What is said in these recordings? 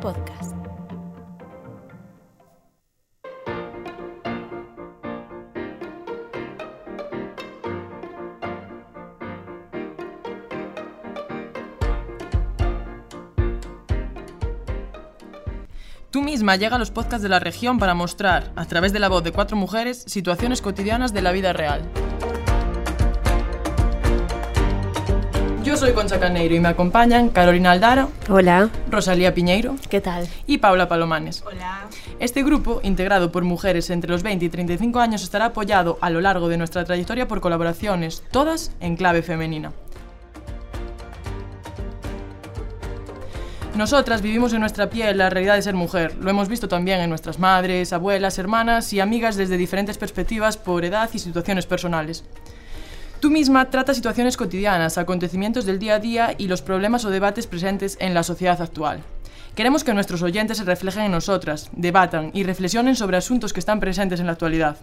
Podcast. Tú misma llega a los podcasts de la región para mostrar, a través de la voz de cuatro mujeres, situaciones cotidianas de la vida real. Yo soy Concha Caneiro y me acompañan Carolina Aldara, Hola. Rosalía Piñeiro ¿Qué tal? y Paula Palomanes. Hola. Este grupo, integrado por mujeres entre los 20 y 35 años, estará apoyado a lo largo de nuestra trayectoria por colaboraciones, todas en clave femenina. Nosotras vivimos en nuestra piel la realidad de ser mujer. Lo hemos visto también en nuestras madres, abuelas, hermanas y amigas desde diferentes perspectivas por edad y situaciones personales. Tú misma tratas situaciones cotidianas, acontecimientos del día a día y los problemas o debates presentes en la sociedad actual. Queremos que nuestros oyentes se reflejen en nosotras, debatan y reflexionen sobre asuntos que están presentes en la actualidad.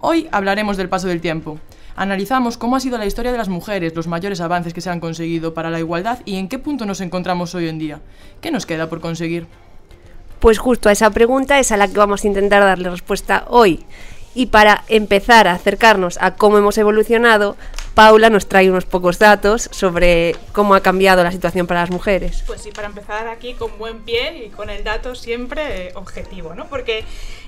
Hoy hablaremos del paso del tiempo. Analizamos cómo ha sido la historia de las mujeres, los mayores avances que se han conseguido para la igualdad y en qué punto nos encontramos hoy en día. ¿Qué nos queda por conseguir? Pues justo a esa pregunta es a la que vamos a intentar darle respuesta hoy. Y para empezar a acercarnos a cómo hemos evolucionado, Paula nos trae unos pocos datos sobre cómo ha cambiado la situación para las mujeres. Pues sí, para empezar aquí con buen pie y con el dato siempre objetivo, ¿no? Porque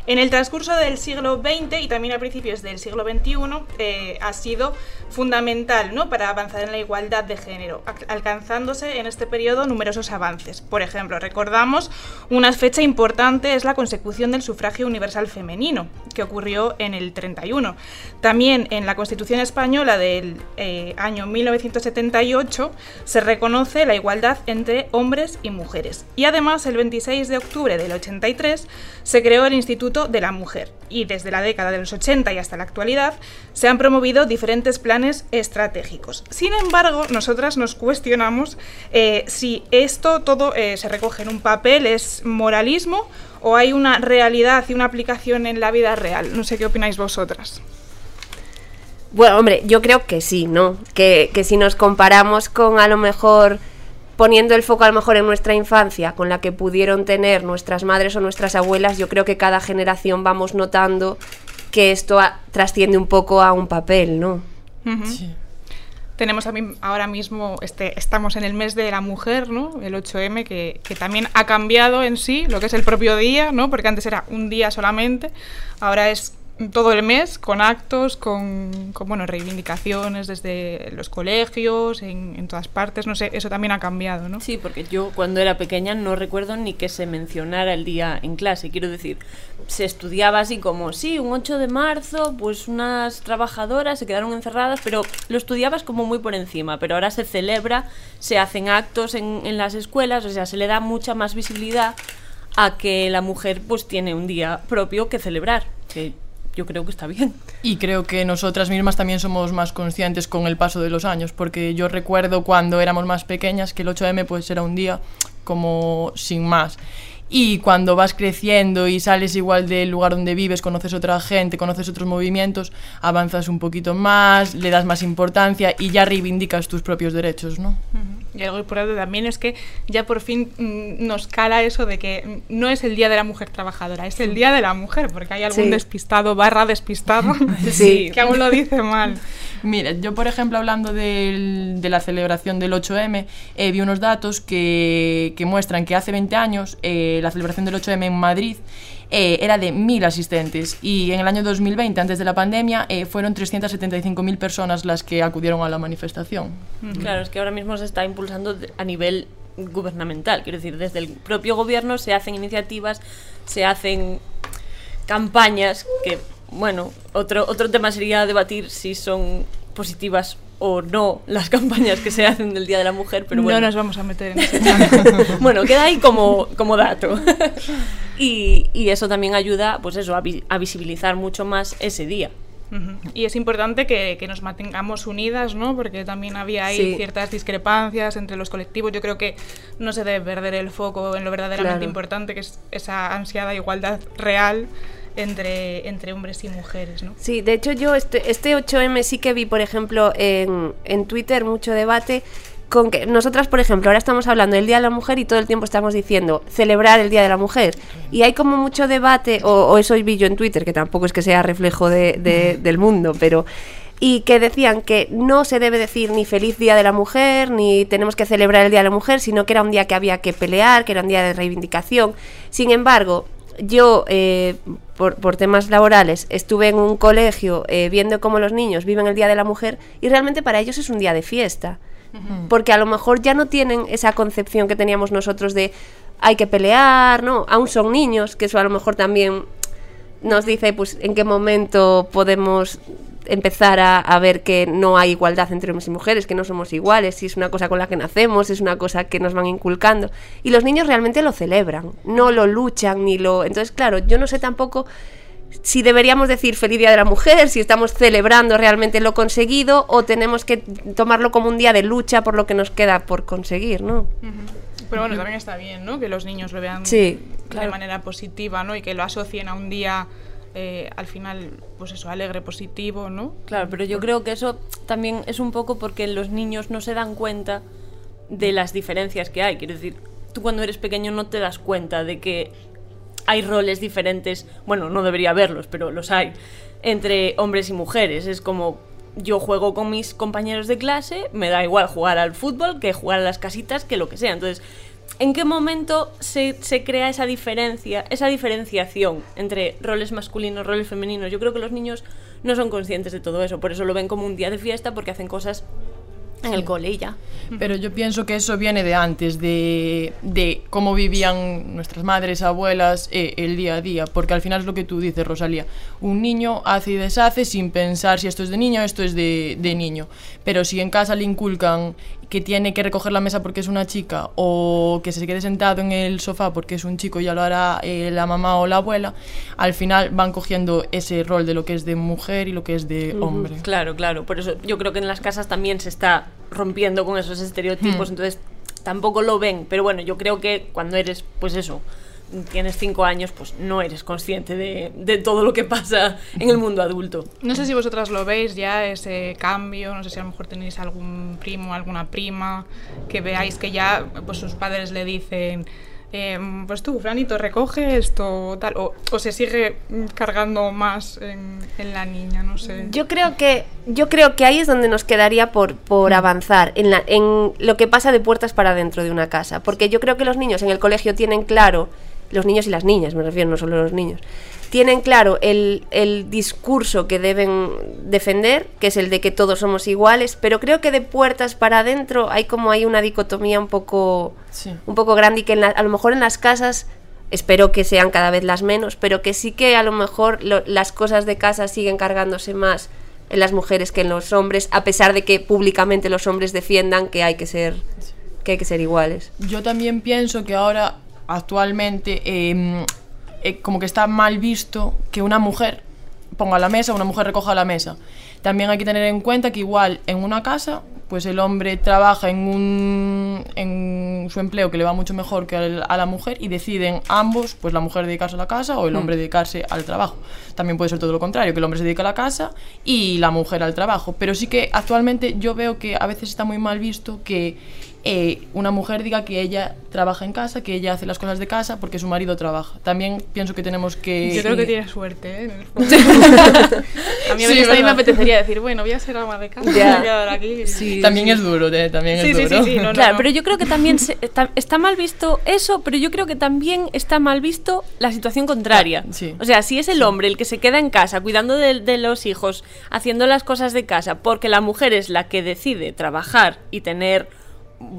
en el transcurso del siglo XX y también a principios del siglo XXI eh, ha sido fundamental, ¿no? Para avanzar en la igualdad de género, al- alcanzándose en este periodo numerosos avances. Por ejemplo, recordamos una fecha importante es la consecución del sufragio universal femenino, que ocurrió en el 31. También en la Constitución española del eh, año 1978 se reconoce la igualdad entre hombres y mujeres. Y además, el 26 de octubre del 83 se creó el Instituto de la Mujer. Y desde la década de los 80 y hasta la actualidad se han promovido diferentes planes estratégicos. Sin embargo, nosotras nos cuestionamos eh, si esto todo eh, se recoge en un papel, es moralismo o hay una realidad y una aplicación en la vida real. No sé qué opináis vosotras. Bueno, hombre, yo creo que sí, ¿no? Que, que si nos comparamos con a lo mejor poniendo el foco a lo mejor en nuestra infancia, con la que pudieron tener nuestras madres o nuestras abuelas, yo creo que cada generación vamos notando que esto a- trasciende un poco a un papel, ¿no? Ujú. Tenemos también ahora mismo, este, estamos en el mes de la mujer, ¿no? El 8M, que, que también ha cambiado en sí lo que es el propio día, ¿no? Porque antes era un día solamente, ahora es todo el mes, con actos, con, con, bueno, reivindicaciones desde los colegios, en, en todas partes, no sé, eso también ha cambiado, ¿no? Sí, porque yo cuando era pequeña no recuerdo ni que se mencionara el día en clase. Quiero decir, se estudiaba así como, sí, un 8 de marzo, pues unas trabajadoras se quedaron encerradas, pero lo estudiabas como muy por encima. Pero ahora se celebra, se hacen actos en, en las escuelas, o sea, se le da mucha más visibilidad a que la mujer pues tiene un día propio que celebrar. Que yo creo que está bien. Y creo que nosotras mismas también somos más conscientes con el paso de los años, porque yo recuerdo cuando éramos más pequeñas que el 8M pues era un día como sin más. Y cuando vas creciendo y sales igual del lugar donde vives, conoces otra gente, conoces otros movimientos, avanzas un poquito más, le das más importancia y ya reivindicas tus propios derechos, ¿no? Y algo importante también es que ya por fin mm, nos cala eso de que no es el Día de la Mujer Trabajadora, es el Día de la Mujer, porque hay algún Sí. despistado barra despistado Sí. que aún lo dice mal. Mira, yo por ejemplo hablando del- de la celebración del 8M, eh, vi unos datos que, que muestran que hace 20 años eh, la celebración del 8M en Madrid eh, era de 1.000 asistentes y en el año 2020, antes de la pandemia, eh, fueron 375.000 personas las que acudieron a la manifestación. Claro, es que ahora mismo se está impulsando a nivel gubernamental. Quiero decir, desde el propio gobierno se hacen iniciativas, se hacen campañas que, bueno, otro, otro tema sería debatir si son positivas o no las campañas que se hacen del Día de la Mujer, pero bueno. No nos vamos a meter en ese bueno, queda ahí como, como dato. y, y eso también ayuda, pues eso, a, vi- a visibilizar mucho más ese día. Y es importante que, que nos mantengamos unidas, ¿no? Porque también había ahí Sí. ciertas discrepancias entre los colectivos. Yo creo que no se debe perder el foco en lo verdaderamente Claro. importante, que es esa ansiada igualdad real entre, entre hombres y mujeres, ¿no? Sí, de hecho yo este, este 8M sí que vi, por ejemplo, en, en Twitter mucho debate con que nosotras, por ejemplo, ahora estamos hablando del Día de la Mujer y todo el tiempo estamos diciendo celebrar el Día de la Mujer. Y hay como mucho debate, o, o eso vi yo en Twitter, que tampoco es que sea reflejo de- de- del mundo, pero y que decían que no se debe decir ni feliz día de la mujer, ni tenemos que celebrar el día de la mujer, sino que era un día que había que pelear, que era un día de reivindicación. Sin embargo, yo, eh, por, por temas laborales, estuve en un colegio eh, viendo cómo los niños viven el Día de la Mujer y realmente para ellos es un día de fiesta. Porque a lo mejor ya no tienen esa concepción que teníamos nosotros de hay que pelear, ¿no? Aún son niños, que eso a lo mejor también nos dice pues en qué momento podemos empezar a, a ver que no hay igualdad entre hombres y mujeres, que no somos iguales, si es una cosa con la que nacemos, es una cosa que nos van inculcando. Y los niños realmente lo celebran, no lo luchan ni lo... Entonces, claro, yo no sé tampoco si deberíamos decir feliz día de la mujer, si estamos celebrando realmente lo conseguido o tenemos que tomarlo como un día de lucha por lo que nos queda por conseguir, ¿no? Pero bueno, también está bien, ¿no? Que los niños lo vean Sí, de manera positiva, ¿no? Y que lo asocien a un día, eh, al final, pues eso, alegre, positivo, ¿no? Claro, pero yo creo que eso también es un poco porque los niños no se dan cuenta de las diferencias que hay. Quiero decir, tú cuando eres pequeño no te das cuenta de que hay roles diferentes, bueno, no debería haberlos, pero los hay, entre hombres y mujeres. Es como yo juego con mis compañeros de clase, me da igual jugar al fútbol que jugar a las casitas, que lo que sea. Entonces, ¿en qué momento se, se crea esa diferencia, esa diferenciación entre roles masculinos, roles femeninos? Yo creo que los niños no son conscientes de todo eso, por eso lo ven como un día de fiesta porque hacen cosas en el cole y ya. Pero yo pienso que eso viene de antes, de, de cómo vivían nuestras madres, abuelas, eh, el día a día. Porque al final es lo que tú dices, Rosalía. Un niño hace y deshace sin pensar si esto es de niña o esto es de, de niño. Pero si en casa le inculcan que tiene que recoger la mesa porque es una chica o que se quede sentado en el sofá porque es un chico y ya lo hará eh, la mamá o la abuela, al final van cogiendo ese rol de lo que es de mujer y lo que es de hombre. Claro, claro. Por eso yo creo que en las casas también se está rompiendo con esos estereotipos, Hmm. entonces tampoco lo ven. Pero bueno, yo creo que cuando eres, pues eso, tienes cinco años, pues no eres consciente de, de todo lo que pasa en el mundo adulto. No sé si vosotras lo veis ya, ese cambio, no sé si a lo mejor tenéis algún primo, alguna prima, que veáis que ya pues sus padres le dicen, em, pues tú, Franito, recoge esto, tal, o, o se sigue cargando más en, en la niña, no sé. Yo creo que yo creo que ahí es donde nos quedaría por, por avanzar en, la- en lo que pasa de puertas para dentro de una casa, porque yo creo que los niños en el colegio tienen claro, los niños y las niñas, me refiero no solo los niños, tienen claro el, el discurso que deben defender, que es el de que todos somos iguales, pero creo que de puertas para adentro hay como hay una dicotomía un poco Sí. un poco grande y que en la- a lo mejor en las casas espero que sean cada vez las menos, pero que sí que a lo mejor lo- las cosas de casa siguen cargándose más en las mujeres que en los hombres, a pesar de que públicamente los hombres defiendan que hay que ser que hay que ser iguales. Yo también pienso que ahora, actualmente, eh, eh, como que está mal visto que una mujer ponga la mesa una mujer recoja la mesa. También hay que tener en cuenta que igual en una casa, pues el hombre trabaja en, un, en su empleo que le va mucho mejor que al- a la mujer y deciden ambos, pues la mujer dedicarse a la casa o el hombre dedicarse al trabajo. También puede ser todo lo contrario, que el hombre se dedica a la casa y la mujer al trabajo. Pero sí que actualmente yo veo que a veces está muy mal visto que eh, una mujer diga que ella trabaja en casa, que ella hace las cosas de casa porque su marido trabaja. También pienso que tenemos que... Yo creo que tiene suerte, ¿eh? En el fondo. a mí a Sí, veces también me apetecería decir, bueno, voy a ser ama de casa, voy a quedar aquí. Sí, También sí. es duro, eh, también Sí, es sí, duro. sí, sí, no, no, Claro, no. pero yo creo que también se- está, está mal visto eso, pero yo creo que también está mal visto la situación contraria. Sí. O sea, si es el hombre el que se queda en casa cuidando de, de los hijos, haciendo las cosas de casa, porque la mujer es la que decide trabajar y tener,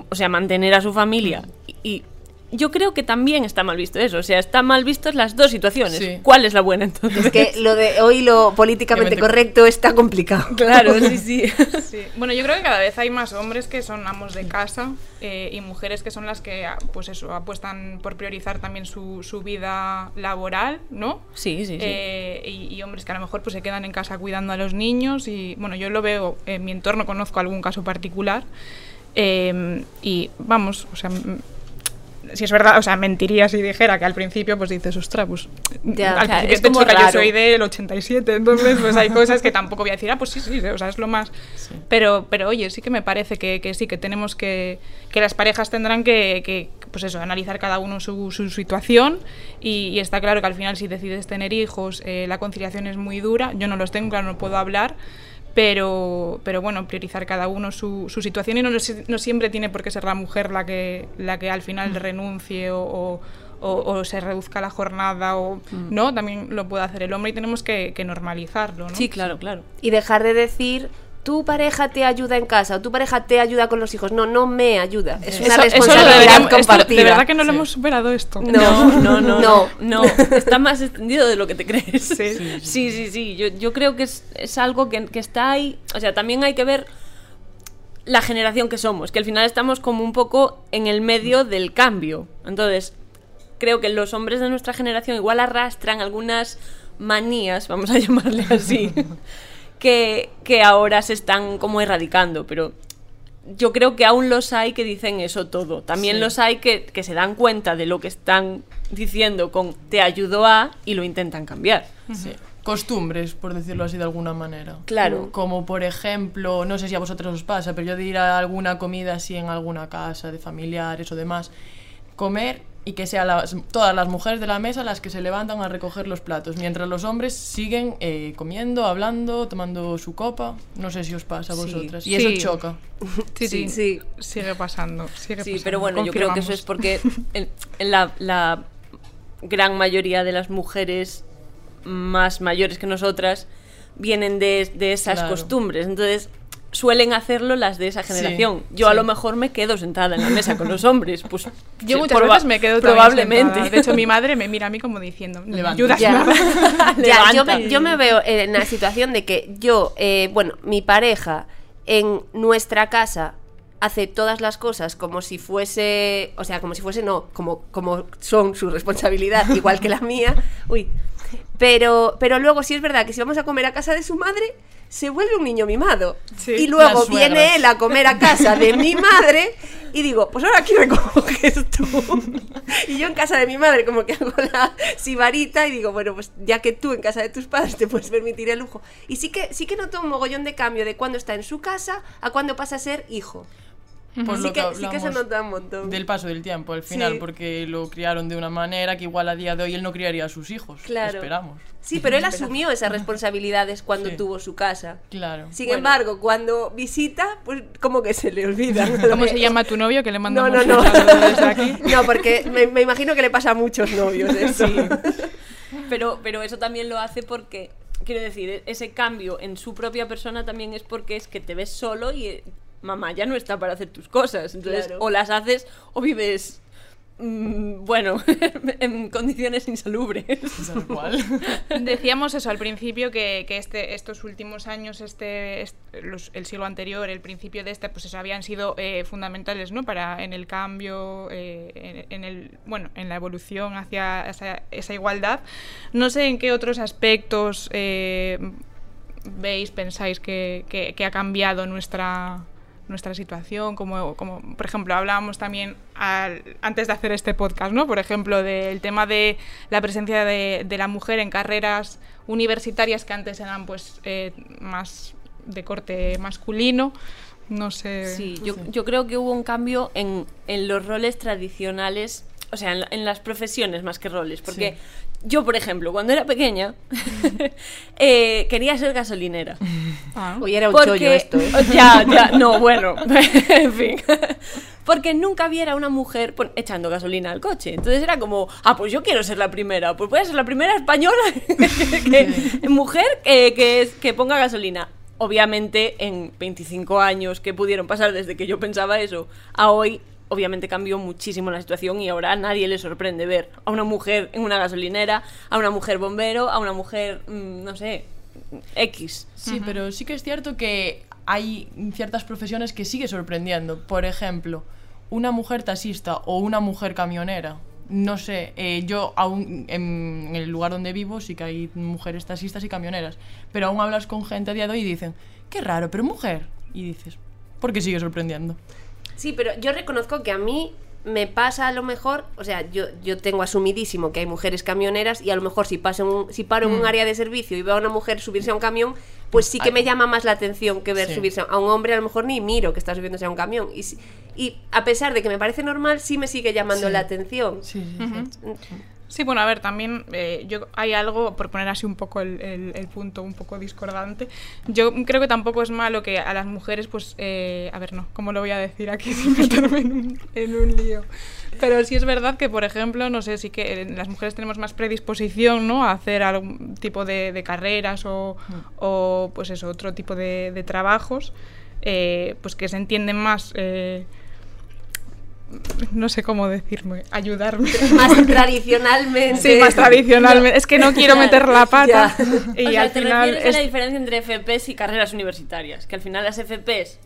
o sea, mantener a su familia y, y yo creo que también está mal visto eso, o sea, está mal vistas las dos situaciones. Sí. ¿Cuál es la buena entonces? Es que lo de hoy lo políticamente correcto está complicado. Claro, sí, sí. Sí. Bueno, yo creo que cada vez hay más hombres que son amos de casa eh, y mujeres que son las que, ah, pues eso, apuestan por priorizar también su, su vida laboral, ¿no? Sí, sí, sí. Eh, y, y hombres que a lo mejor pues se quedan en casa cuidando a los niños y bueno yo lo veo en mi entorno conozco algún caso particular eh, y vamos o sea si es verdad, o sea, mentiría si dijera que al principio pues dices, ostras, pues Ya, al o sea, principio es te choca, yo raro. soy del 87, entonces pues hay cosas que tampoco voy a decir, ah, pues sí, sí, o sea, es lo más... Pero, pero oye, sí que me parece que, que sí, que tenemos que, que las parejas tendrán que, que, pues eso, analizar cada uno su, su situación y, y está claro que al final si decides tener hijos, eh, la conciliación es muy dura, yo no los tengo, claro, no puedo hablar, pero, pero bueno, priorizar cada uno su, su situación y no, no siempre tiene por qué ser la mujer la que, la que al final renuncie o, o, o- o se reduzca la jornada o no, también lo puede hacer el hombre y tenemos que, que normalizarlo, ¿no? Sí, claro, claro. Y dejar de decir, tu pareja te ayuda en casa o tu pareja te ayuda con los hijos. No, no me ayuda. Es una Eso- eso lo responsabilidad esto- compartida. de verdad que no lo hemos superado esto. No, No, no, no, No. no, Está más extendido de lo que te crees. Sí. sí, sí. sí. Yo, yo creo que es, es algo que, que está ahí. O sea, también hay que ver la generación que somos, que al final estamos como un poco en el medio del cambio. Entonces, creo que los hombres de nuestra generación igual arrastran algunas manías, vamos a llamarle así, que, que ahora se están como erradicando, pero yo creo que aún los hay que dicen eso todo. También Sí. los hay que, que se dan cuenta de lo que están diciendo con te ayudó a y lo intentan cambiar. Sí. Costumbres, por decirlo así de alguna manera. Claro. Como por ejemplo, no sé si a vosotros os pasa, pero yo de ir a alguna comida así en alguna casa de familiares o demás, comer y que sean las, todas las mujeres de la mesa las que se levantan a recoger los platos, mientras los hombres siguen eh, comiendo, hablando, tomando su copa. No sé si os pasa a Sí. vosotras. Y Sí. eso choca. Sí, sí, Sí. Sigue pasando. Sigue Sí, pasando, pero bueno, yo creo que eso es porque en, en la, la gran mayoría de las mujeres más mayores que nosotras vienen de, de esas Claro. costumbres. Entonces suelen hacerlo las de esa Sí, generación. Yo a lo mejor me quedo sentada en la mesa con los hombres. Pues Yo muchas proba- veces me quedo probablemente. sentada. De hecho, mi madre me mira a mí como diciendo, ¿me ayudas Ya. nada?". Ya, yo, Levanta. me, yo me veo en la situación de que yo, eh, bueno, mi pareja en nuestra casa hace todas las cosas como si fuese, o sea, como si fuese, no, como, como son su responsabilidad, igual que la mía. Uy. Pero, pero luego sí es verdad que si vamos a comer a casa de su madre, se vuelve un niño mimado. Sí, y luego viene él a comer a casa de mi madre y digo, pues ahora aquí recoges tú. y yo en casa de mi madre como que hago la sibarita y digo, bueno, pues ya que tú en casa de tus padres te puedes permitir el lujo. Y sí que, sí que noto un mogollón de cambio de cuando está en su casa a cuando pasa a ser hijo. Por Sí lo que, sí que se nota un montón. Del paso del tiempo, al final, Sí. porque lo criaron de una manera que igual a día de hoy él no criaría a sus hijos. Claro. Esperamos. Sí, pero él asumió esas responsabilidades cuando Sí. tuvo su casa. Claro. Sin Bueno, embargo, cuando visita, pues como que se le olvida. ¿Cómo se llama tu novio? Que le No, mandamos no, no. desde aquí. No, porque me, me imagino que le pasa a muchos novios eso. Pero, pero eso también lo hace porque, quiero decir, e- ese cambio en su propia persona también es porque es que te ves solo y mamá ya no está para hacer tus cosas. Entonces, Claro. o las haces o vives, mm, bueno, en condiciones insalubres. Tal cual. Decíamos eso al principio que, que este, estos últimos años, este, los- el siglo anterior, el principio de este, pues eso habían sido eh, fundamentales, ¿no? Para en el cambio, eh, en, en el, bueno, en la evolución hacia esa, esa igualdad. No sé en qué otros aspectos eh, veis, pensáis que, que- que ha cambiado nuestra nuestra situación, como, como por ejemplo hablábamos también al- antes de hacer este podcast, ¿no? Por ejemplo, del tema de la presencia de, de la mujer en carreras universitarias que antes eran pues eh, más de corte masculino. No sé. Sí, yo, yo creo que hubo un cambio en, en los roles tradicionales, o sea, en, la- en las profesiones más que roles, porque yo, por ejemplo, cuando era pequeña, eh, quería ser gasolinera. Ah. Hoy era un Porque, chollo esto, ¿eh? Ya, ya, no, bueno, en fin. Porque nunca viera una mujer pon- echando gasolina al coche. Entonces era como, ah, pues yo quiero ser la primera. Pues voy a ser la primera española que, mujer que, que, es- que ponga gasolina. Obviamente, en 25 años que pudieron pasar desde que yo pensaba eso a hoy, obviamente cambió muchísimo la situación y ahora a nadie le sorprende ver a una mujer en una gasolinera, a una mujer bombero, a una mujer, mm, no sé, X. Sí, pero sí que es cierto que hay ciertas profesiones que sigue sorprendiendo. Por ejemplo, una mujer taxista o una mujer camionera. No sé, eh, yo aún en el lugar donde vivo sí que hay mujeres taxistas y camioneras, pero aún hablas con gente a día de hoy y dicen, qué raro, pero mujer. Y dices, ¿por qué sigue sorprendiendo? Sí, pero yo reconozco que a mí me pasa a lo mejor, o sea, yo, yo tengo asumidísimo que hay mujeres camioneras y a lo mejor si paso en un, si paro en un área de servicio y veo a una mujer subirse a un camión, pues sí que me llama más la atención que ver Sí. subirse a un hombre, a lo mejor ni miro que está subiéndose a un camión. Y, a pesar de que me parece normal, sí me sigue llamando Sí. la atención. Sí. Sí, bueno, a ver, también eh, yo hay algo, por poner así un poco el, el- el punto un poco discordante, yo creo que tampoco es malo que a las mujeres, pues, eh, a ver, no, ¿cómo lo voy a decir aquí sin meterme en un, en un lío? Pero sí es verdad que, por ejemplo, no sé, sí que eh, las mujeres tenemos más predisposición, ¿no? A hacer algún tipo de, de carreras o, o, pues eso, otro tipo de, de trabajos, eh, pues que se entienden más... eh, no sé cómo decirme, ayudarme. Más tradicionalmente. Sí, más tradicionalmente. Es que no quiero meter la pata. Ya. Y o sea, al te final. refieres a es- la diferencia entre FPs y carreras universitarias, que al final las FPs,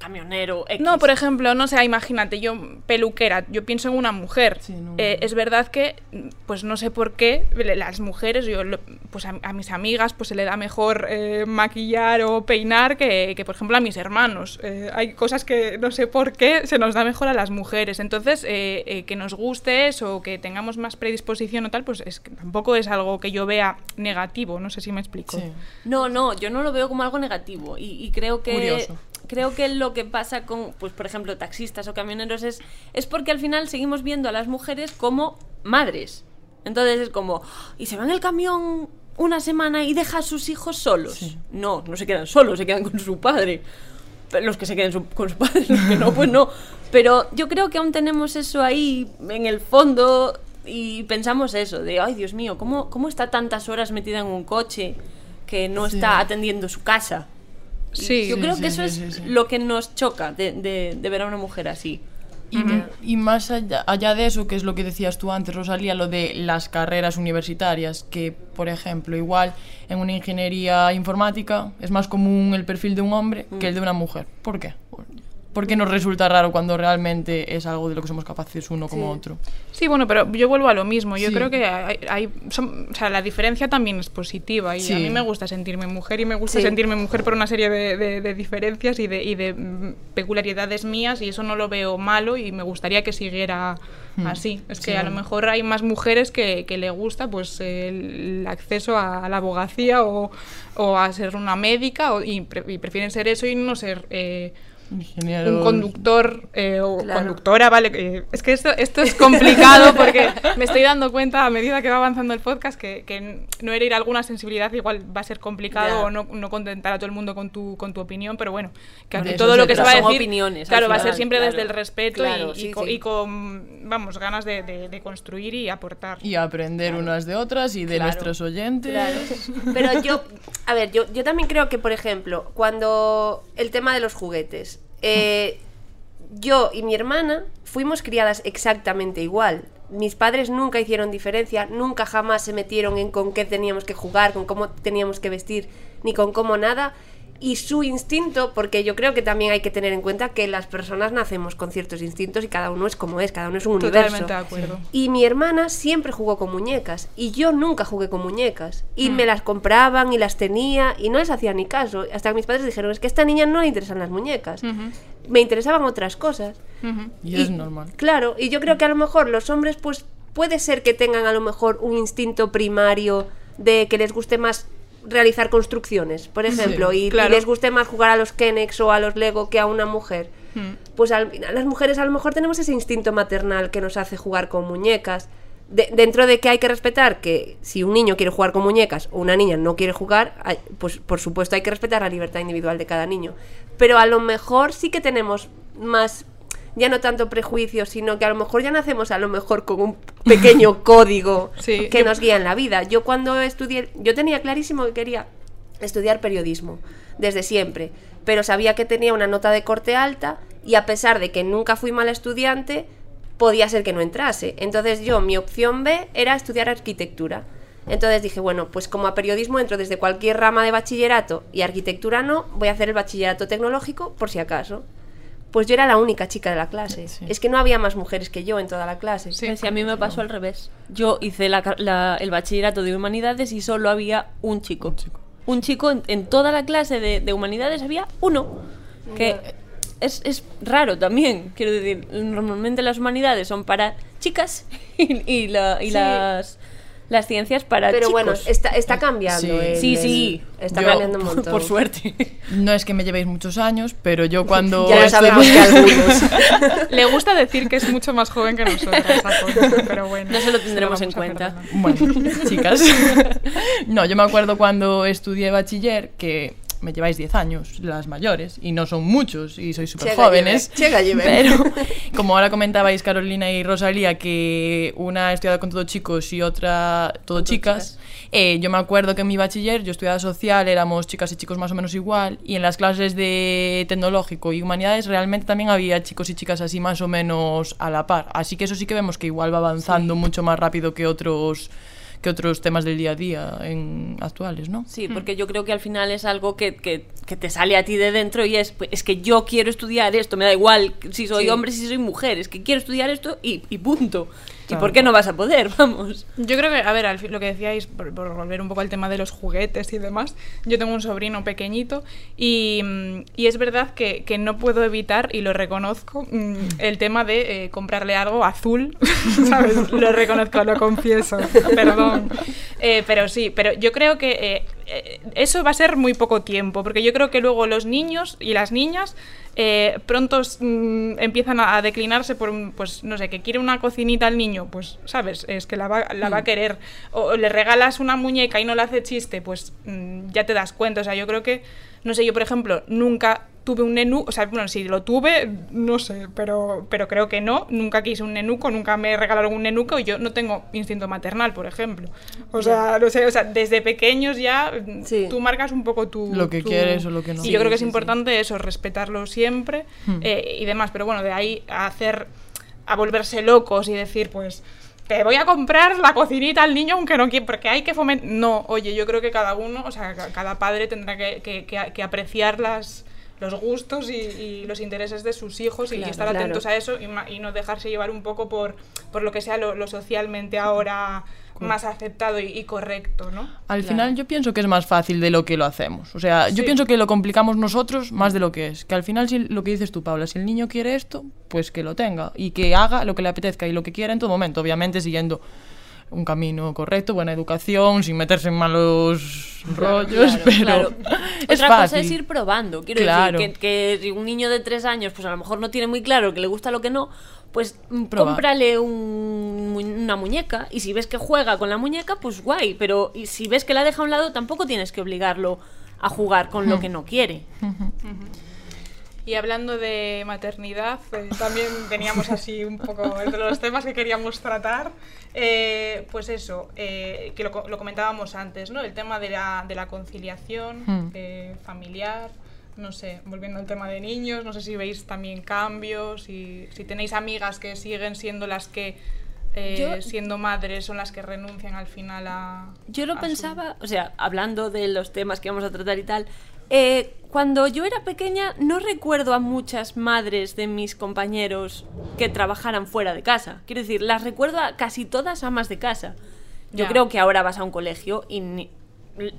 camionero, X, No, por ejemplo, no sé, imagínate, yo peluquera, yo pienso en una mujer. Sí, no. Eh, es verdad que, pues no sé por qué, las mujeres, yo, pues a, a mis amigas, pues se le da mejor eh, maquillar o peinar que, que, por ejemplo, a mis hermanos. Eh, hay cosas que no sé por qué se nos da mejor a las mujeres. Entonces, eh, eh, que nos guste eso, que tengamos más predisposición o tal, pues es que tampoco es algo que yo vea negativo, no sé si me explico. Sí. No, no, yo no lo veo como algo negativo y, y creo que Curioso. Creo que lo que pasa con, pues por ejemplo, taxistas o camioneros es es porque al final seguimos viendo a las mujeres como madres. Entonces es como, y se va en el camión una semana y deja a sus hijos solos. Sí. No, no se quedan solos, se quedan con su padre. Pero Los que se queden su- con su padre, los que no, pues no. Pero yo creo que aún tenemos eso ahí en el fondo y pensamos eso, de, ay Dios mío, ¿cómo, cómo está tantas horas metida en un coche que no Sí. está atendiendo su casa? Sí. yo Sí, creo sí, que eso sí, es sí, sí. lo que nos choca de, de- de ver a una mujer así. Y, y más allá, allá de eso, que es lo que decías tú antes, Rosalía, lo de las carreras universitarias, que, por ejemplo, igual en una ingeniería informática es más común el perfil de un hombre que el de una mujer. ¿Por qué? ¿Por qué nos resulta raro cuando realmente es algo de lo que somos capaces uno como Sí. otro? Sí, bueno, pero yo vuelvo a lo mismo. Yo Sí. creo que hay, hay- son- o sea, la diferencia también es positiva y Sí. a mí me gusta sentirme mujer y me gusta sentirme mujer por una serie de, de- de diferencias y de, y de mm, peculiaridades mías y eso no lo veo malo y me gustaría que siguiera así. Es que a lo mejor hay más mujeres que, que le gusta pues el acceso a, la abogacía o, o a ser una médica o- y, pre- y prefieren ser eso y no ser... eh, Ingenieros- un conductor eh, o Claro. conductora, vale. eh, es que esto, esto es complicado porque me estoy dando cuenta a medida que va avanzando el podcast que, que no herir alguna sensibilidad igual va a ser complicado o no, no contentar a todo el mundo con tu, con tu opinión, pero bueno, que aquí todo lo que se va a decir, opiniones, claro, va a ser siempre claro. desde el respeto Claro, y, y sí, co- sí. y con, vamos, ganas de, de- de construir y aportar. Y aprender unas de otras y de Claro. nuestros oyentes. Claro. Pero yo, a ver, yo, yo también creo que, por ejemplo, cuando el tema de los juguetes, eh, yo y mi hermana fuimos criadas exactamente igual. Mis padres nunca hicieron diferencia, nunca jamás se metieron en con qué teníamos que jugar, con cómo teníamos que vestir, ni con cómo nada. Y su instinto, porque yo creo que también hay que tener en cuenta que las personas nacemos con ciertos instintos y cada uno es como es, cada uno es un universo. Totalmente de acuerdo. Y mi hermana siempre jugó con muñecas y yo nunca jugué con muñecas. Y Mm. me las compraban y las tenía y no les hacía ni caso. Hasta que mis padres dijeron, es que a esta niña no le interesan las muñecas. Me interesaban otras cosas. ujú. Y es normal. Claro, y yo creo que a lo mejor los hombres pues puede ser que tengan a lo mejor un instinto primario de que les guste más realizar construcciones, por ejemplo, y, y claro. les guste más jugar a los Kenex o a los Lego que a una mujer. Mm. Pues al las mujeres a lo mejor tenemos ese instinto maternal que nos hace jugar con muñecas. De- dentro de que hay que respetar que si un niño quiere jugar con muñecas o una niña no quiere jugar, hay- pues por supuesto hay que respetar la libertad individual de cada niño. Pero a lo mejor sí que tenemos más, ya no tanto prejuicios, sino que a lo mejor ya nacemos a lo mejor con un pequeño código Sí, que yo- nos guía en la vida. Yo cuando estudié, yo tenía clarísimo que quería estudiar periodismo desde siempre, pero sabía que tenía una nota de corte alta y a pesar de que nunca fui mala estudiante, podía ser que no entrase. Entonces yo, mi opción B era estudiar arquitectura. Entonces dije, bueno, pues como a periodismo entro desde cualquier rama de bachillerato y arquitectura no, voy a hacer el bachillerato tecnológico por si acaso. Pues yo era la única chica de la clase. Sí. Es que no había más mujeres que yo en toda la clase. Sí. Sí, a mí me pasó al revés. Yo hice la ca- la- el bachillerato de humanidades y solo había un chico. Un chico, en, en toda la clase de, de humanidades había uno. Que es, es raro también. Quiero decir, normalmente las humanidades son para chicas y, y la- y Sí. las, las ciencias para Pero chicos. bueno, está, está cambiando. Sí. el- Sí, el- sí. Está Yo- cambiando un montón. Por suerte. No es que me llevéis muchos años, pero yo cuando... Ya lo estuve- sabemos que algunos. Le gusta decir que es mucho más joven que nosotros, pero bueno. No se lo tendremos en cuenta. Bueno, chicas. No, yo me acuerdo cuando estudié bachiller que me lleváis 10 años, las mayores, y no son muchos, y sois súper jóvenes. lleve, chega, lleve. Pero, como ahora comentabais Carolina y Rosalía, que una ha estudiado con todo chicos y otra todo chicas, eh, yo me acuerdo que en mi bachiller, yo estudiaba social, éramos chicas y chicos más o menos igual, y en las clases de tecnológico y humanidades realmente también había chicos y chicas así más o menos a la par. Así que eso sí que vemos que igual va avanzando mucho más rápido que otros que otros temas del día a día en actuales, ¿no? Sí, porque yo creo que al final es algo que, que- que te sale a ti de dentro y es, pues, es que yo quiero estudiar esto, me da igual si soy Sí. hombre, si soy mujer, es que quiero estudiar esto y, y punto. ¿Y por qué no vas a poder? Vamos. Yo creo que, a ver, al lo que decíais, por, por volver un poco al tema de los juguetes y demás, yo tengo un sobrino pequeñito y, mm, y es verdad que, que no puedo evitar, y lo reconozco, mm, el tema de eh, comprarle algo azul, ¿sabes? Lo reconozco, lo confieso, perdón. Eh, pero sí, pero yo creo que eh, eso va a ser muy poco tiempo, porque yo creo que luego los niños y las niñas eh, pronto mm, empiezan a, a declinarse por, un, pues no sé, que quiere una cocinita al niño, pues, ¿sabes? Es que la va, la va a querer. O, o le regalas una muñeca y no le hace chiste, pues mm, ya te das cuenta. O sea, yo creo que, no sé, yo por ejemplo, nunca tuve un nenú, o sea, bueno, si lo tuve, no sé, pero, pero creo que no, nunca quise un nenuco, nunca me regalaron un nenuco y yo no tengo instinto maternal, por ejemplo. O sea, no sé, o sea, desde pequeños ya Sí. tú marcas un poco tu... Lo que tu- quieres o lo que no. Y Sí, yo creo que es sí, importante eso, respetarlo siempre Hmm. eh, y demás, pero bueno, de ahí a hacer, a volverse locos y decir, pues, te voy a comprar la cocinita al niño aunque no quiera, porque hay que fomentar... No, oye, yo creo que cada uno, o sea, ca- cada padre tendrá que, que- que- que apreciar las los gustos y, y los intereses de sus hijos y estar claro. atentos a eso y, ma- y no dejarse llevar un poco por, por lo que sea lo, lo socialmente ahora más aceptado y, y correcto, ¿no? Al final yo pienso que es más fácil de lo que lo hacemos. O sea, yo Sí. pienso que lo complicamos nosotros más de lo que es. Que al final, si lo que dices tú, Paula, si el niño quiere esto, pues que lo tenga y que haga lo que le apetezca y lo que quiera en todo momento. Obviamente siguiendo un camino correcto, buena educación, sin meterse en malos rollos, Claro, pero claro. Es Otra fácil. cosa es ir probando. Quiero Claro. decir que, un niño de tres años, pues a lo mejor no tiene muy claro que le gusta lo que no, pues mm, cómprale un una muñeca y si ves que juega con la muñeca, pues guay. Pero y si ves que la deja a un lado, tampoco tienes que obligarlo a jugar con Hmm. lo que no quiere. Y hablando de maternidad, eh, también teníamos así un poco entre los temas que queríamos tratar. eh, pues eso, eh, que lo, lo comentábamos antes, ¿no? El tema de la, de la conciliación eh, familiar. No sé, volviendo al tema de niños, no sé si veis también cambios, y si tenéis amigas que siguen siendo las que, eh, Yo- siendo madres, son las que renuncian al final a. Yo lo a su- pensaba, o sea, hablando de los temas que vamos a tratar y tal, eh, cuando yo era pequeña no recuerdo a muchas madres de mis compañeros que trabajaran fuera de casa. Quiero decir, las recuerdo a casi todas amas de casa. Yo creo que ahora vas a un colegio y ni-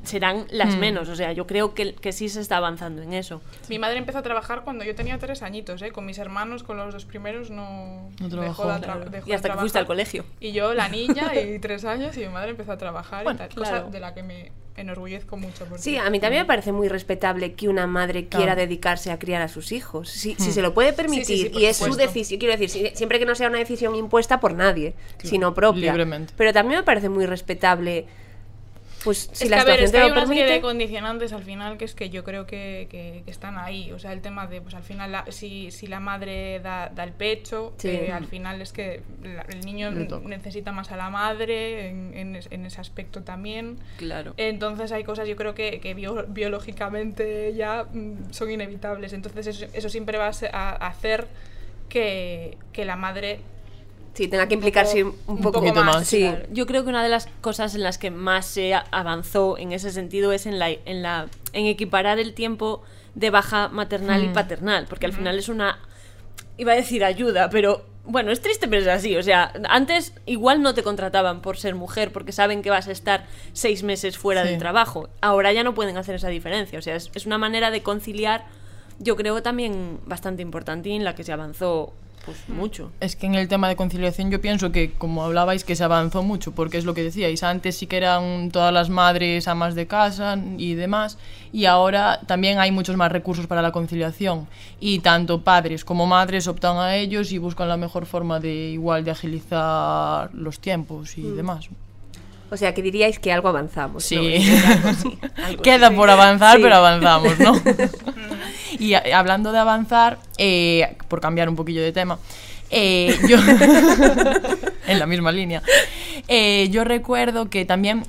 serán las Hmm. menos, o sea, yo creo que, que sí se está avanzando en eso. Mi madre empezó a trabajar cuando yo tenía tres añitos, ¿eh? Con mis hermanos, con los dos primeros, no, No dejó trabajó. de tra- Claro. dejó Y de hasta que fuiste al colegio. Y yo, la niña, y tres años, y mi madre empezó a trabajar Bueno, y tal. claro. Cosa de la que me enorgullezco mucho. porque- Sí, a mí también me parece muy respetable que una madre quiera Claro. dedicarse a criar a sus hijos. Si, si se lo puede permitir Sí, sí, sí, por y es su decisión, quiero decir, si- siempre que no sea una decisión impuesta por nadie, sino propia. libremente. Pero también me parece muy respetable, pues si es la que, a ver, situación es que te hay una serie de condicionantes al final que es que yo creo que, que- que están ahí. O sea, el tema de, pues al final, la- si, si la madre da, da el pecho, Sí. eh, al final es que la- el niño necesita más a la madre en, en es- en ese aspecto también. Claro. Entonces hay cosas yo creo que, que bio- biológicamente ya mm, son inevitables. Entonces eso, eso siempre va a, se- a- a hacer que, que la madre... Sí, tenga que implicarse un, un poco, poco más, Sí, Claro. Yo creo que una de las cosas en las que más se avanzó en ese sentido es en la en la en equiparar el tiempo de baja maternal y Mm. paternal, porque al final es una iba a decir ayuda, pero bueno, es triste, pero es así. O sea, antes igual no te contrataban por ser mujer porque saben que vas a estar seis meses fuera Sí. del trabajo. Ahora ya no pueden hacer esa diferencia. O sea, es, es una manera de conciliar yo creo también bastante importante y en la que se avanzó pues mucho. Es que en el tema de conciliación yo pienso que, como hablabais, que se avanzó mucho, porque es lo que decíais, antes sí que eran todas las madres amas de casa y demás, y ahora también hay muchos más recursos para la conciliación, y tanto padres como madres optan a ellos y buscan la mejor forma de igual de agilizar los tiempos y demás. O sea, que diríais que algo avanzamos. Sí. ¿no? Algo sí, algo Queda por avanzar, Sí. pero avanzamos, ¿no? y a- hablando de avanzar, eh, por cambiar un poquillo de tema, eh, yo en la misma línea, eh, yo recuerdo que también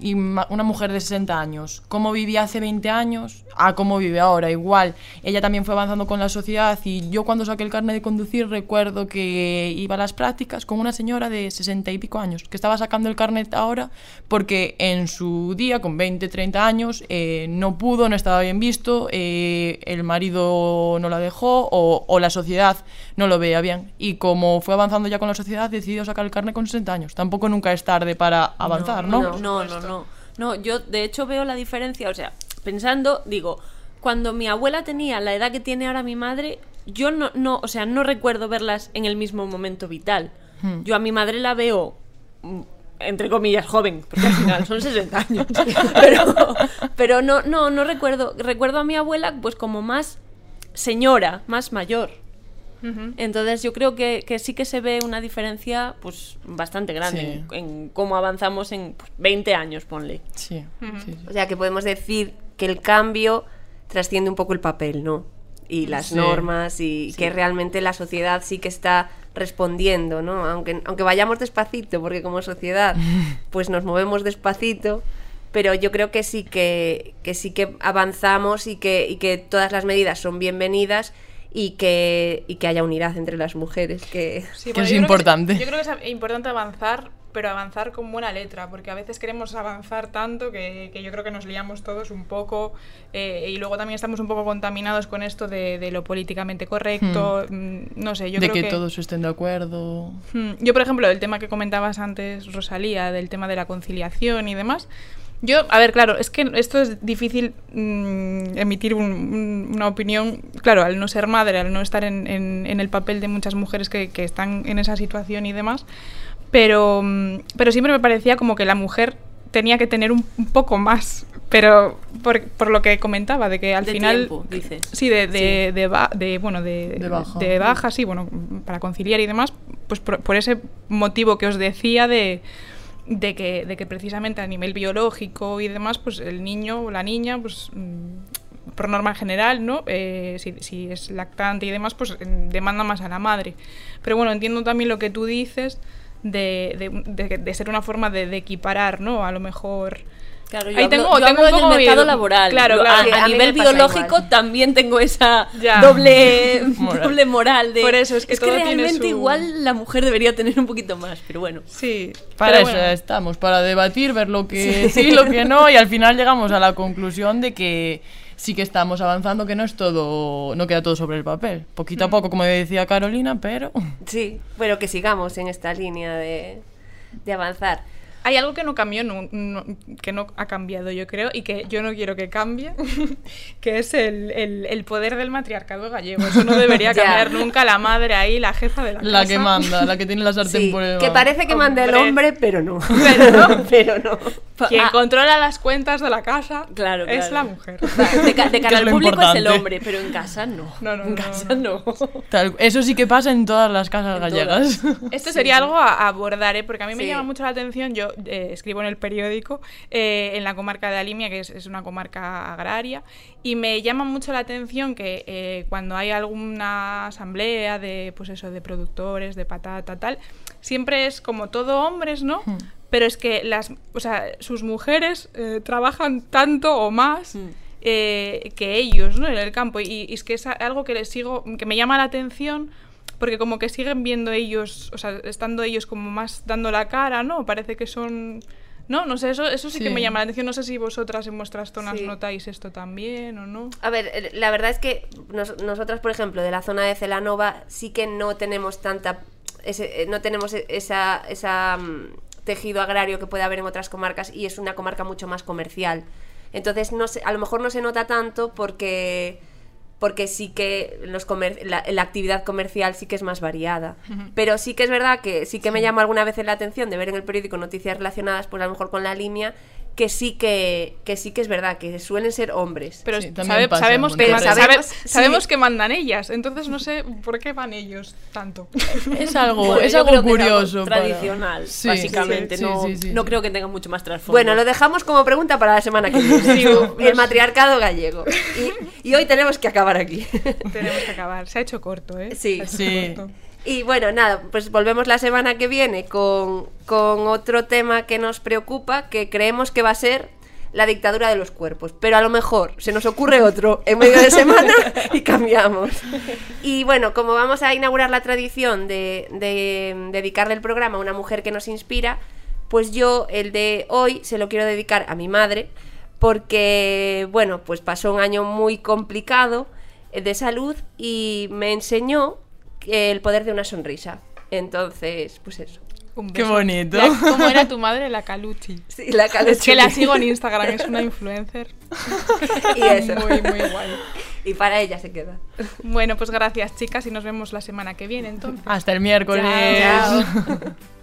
ima- una mujer de 60 años, cómo vivía hace 20 años a cómo vive ahora, igual. Ella también fue avanzando con la sociedad y yo cuando saqué el carnet de conducir recuerdo que iba a las prácticas con una señora de 60 y pico años, que estaba sacando el carnet ahora porque en su día, con 20, 30 años, eh, no pudo, no estaba bien visto, eh, el marido no la dejó o, o la sociedad no lo veía bien. Y como fue avanzando ya con la sociedad, decidió sacar el carnet con 60 años. Tampoco nunca es tarde para avanzar, ¿no? No, no, no, no. No, yo de hecho veo la diferencia, o sea, pensando, digo, cuando mi abuela tenía la edad que tiene ahora mi madre, yo no, no, o sea, no recuerdo verlas en el mismo momento vital. Hmm. Yo a mi madre la veo mm, entre comillas joven, porque al final son 60 años. Pero, pero no, no, no recuerdo. Recuerdo a mi abuela pues como más señora, más mayor. Entonces yo creo que, que sí que se ve una diferencia pues bastante grande Sí. en, en cómo avanzamos en pues, 20 años, ponle. Sí, sí, sí. O sea, que podemos decir que el cambio trasciende un poco el papel, ¿no? Y las Sí. normas y que realmente la sociedad sí que está respondiendo, ¿no? Aunque, aunque vayamos despacito, porque como sociedad pues nos movemos despacito, pero yo creo que sí que, que sí que avanzamos y que, y que todas las medidas son bienvenidas y que, y que haya unidad entre las mujeres, que... Sí, Que bueno, es yo creo importante. yo creo que es importante avanzar, pero avanzar con buena letra, porque a veces queremos avanzar tanto que, que yo creo que nos liamos todos un poco eh, y luego también estamos un poco contaminados con esto de, de lo políticamente correcto. mm, No sé, yo de creo que, que, todos estén de acuerdo. Hmm, Yo, por ejemplo, el tema que comentabas antes, Rosalía, del tema de la conciliación y demás. Yo, a ver, claro, es que esto es difícil mm, emitir un- un- una opinión, claro, al no ser madre, al no estar en, en- en el papel de muchas mujeres que, que están en esa situación y demás, pero, mm, pero siempre me parecía como que la mujer tenía que tener un, un poco más, pero por, por lo que comentaba, de que al De final... tiempo, dices. Sí, de, de, de, ba- de, bueno, de, De baja. de baja, sí, bueno, para conciliar y demás, pues por, por ese motivo que os decía de, de, que, de que precisamente a nivel biológico y demás, pues el niño o la niña, pues mm, por norma general, ¿no? Eh, si, es lactante y demás, pues eh, demanda más a la madre. Pero bueno, entiendo también lo que tú dices de, de, de- de ser una forma de equiparar, ¿no? A lo mejor... Claro, yo Ahí hablo, tengo- yo tengo hablo un poco mercado mi- laboral. claro, claro. A, Sí, a a mí me nivel biológico igual. también tengo esa Ya. doble, Moral. doble moral de... Por eso, es que todo tiene realmente su- igual la mujer debería tener un poquito más, pero bueno. Sí, Para pero eso bueno. estamos, para debatir, ver lo que sí, lo que no, y al final llegamos a la conclusión de que sí que estamos avanzando, que no es todo, no queda todo sobre el papel. Poquito Mm. a poco, como decía Carolina, pero Sí, bueno, que sigamos en esta línea de, de avanzar. Hay algo que no cambió, no- no- que no ha cambiado, yo creo, y que yo no quiero que cambie, que es el, el- el poder del matriarcado gallego. Eso no debería cambiar nunca. La madre ahí, la jefa de la, la casa. que manda, la que tiene la sartén Sí, por el que parece que manda el Hombre. pero no. Pero no. pero no. Quien Ah, controla las cuentas de la casa Claro, es la mujer. De, ca- de cara al público es el hombre, pero en casa no. No, no, en no, casa no. Tal- eso sí que pasa en todas las casas En gallegas. Esto sería algo a a abordar, ¿eh? porque a mí me Sí. llama mucho la atención. Yo eh, escribo en el periódico eh, en la comarca de Alimia, que es, es una comarca agraria, y me llama mucho la atención que eh, cuando hay alguna asamblea de, pues eso, de productores, de patata, tal, siempre es como todo hombres, ¿no? Pero es que las, o sea, sus mujeres trabajan tanto o más Mm. eh, que ellos, ¿no? En el campo. Y, y es que es algo que les sigo, que me llama la atención, porque como que siguen viendo ellos, o sea, estando ellos como más dando la cara, ¿no? Parece que son... No, no sé, eso, eso sí, que me llama la atención. No sé si vosotras en vuestras zonas Sí. notáis esto también o no. A ver, la verdad es que nos- nosotras, por ejemplo, de la zona de Celanova, sí que no tenemos tanta. ese- eh, no tenemos e- esa, esa mm, tejido agrario que puede haber en otras comarcas y es una comarca mucho más comercial. Entonces, no sé, a lo mejor no se nota tanto porque porque sí que los comer- la, la actividad comercial sí que es más variada. Pero sí que es verdad que sí que me llama alguna vez la atención de ver en el periódico noticias relacionadas, pues a lo mejor con la línea, que sí que, que sí que es verdad, que suelen ser hombres. Pero Sí, también sabe- pasa sabemos, que, montón man- de sabe- veces. Sí. sabemos que mandan ellas, entonces no sé por qué van ellos tanto. Es algo, Bueno, es algo es curioso. para- tradicional, Sí, básicamente. sí, no, sí, sí, no sí. creo que tenga mucho más trasfondo. Bueno, lo dejamos como pregunta para la semana que viene. Sí, el matriarcado gallego. Y, y hoy tenemos que acabar aquí. Tenemos que acabar. Se ha hecho corto, ¿eh? Sí. Se ha hecho Sí. corto. Y bueno, nada, pues volvemos la semana que viene con, con otro tema que nos preocupa, que creemos que va a ser la dictadura de los cuerpos. Pero a lo mejor se nos ocurre otro en medio de semana y cambiamos. Y bueno, como vamos a inaugurar la tradición de, de dedicarle el programa a una mujer que nos inspira, pues yo el de hoy se lo quiero dedicar a mi madre, porque, bueno, pues pasó un año muy complicado eh, de salud y me enseñó el poder de una sonrisa. Entonces, pues eso. Un Qué bonito. La- ¿Cómo era tu madre? La Caluchi. Sí, la Es que la sigo en Instagram, es una influencer. Y eso. Muy, muy guay. Y para ella se queda. Bueno, pues gracias chicas y nos vemos la semana que viene entonces. Hasta el miércoles. Chao.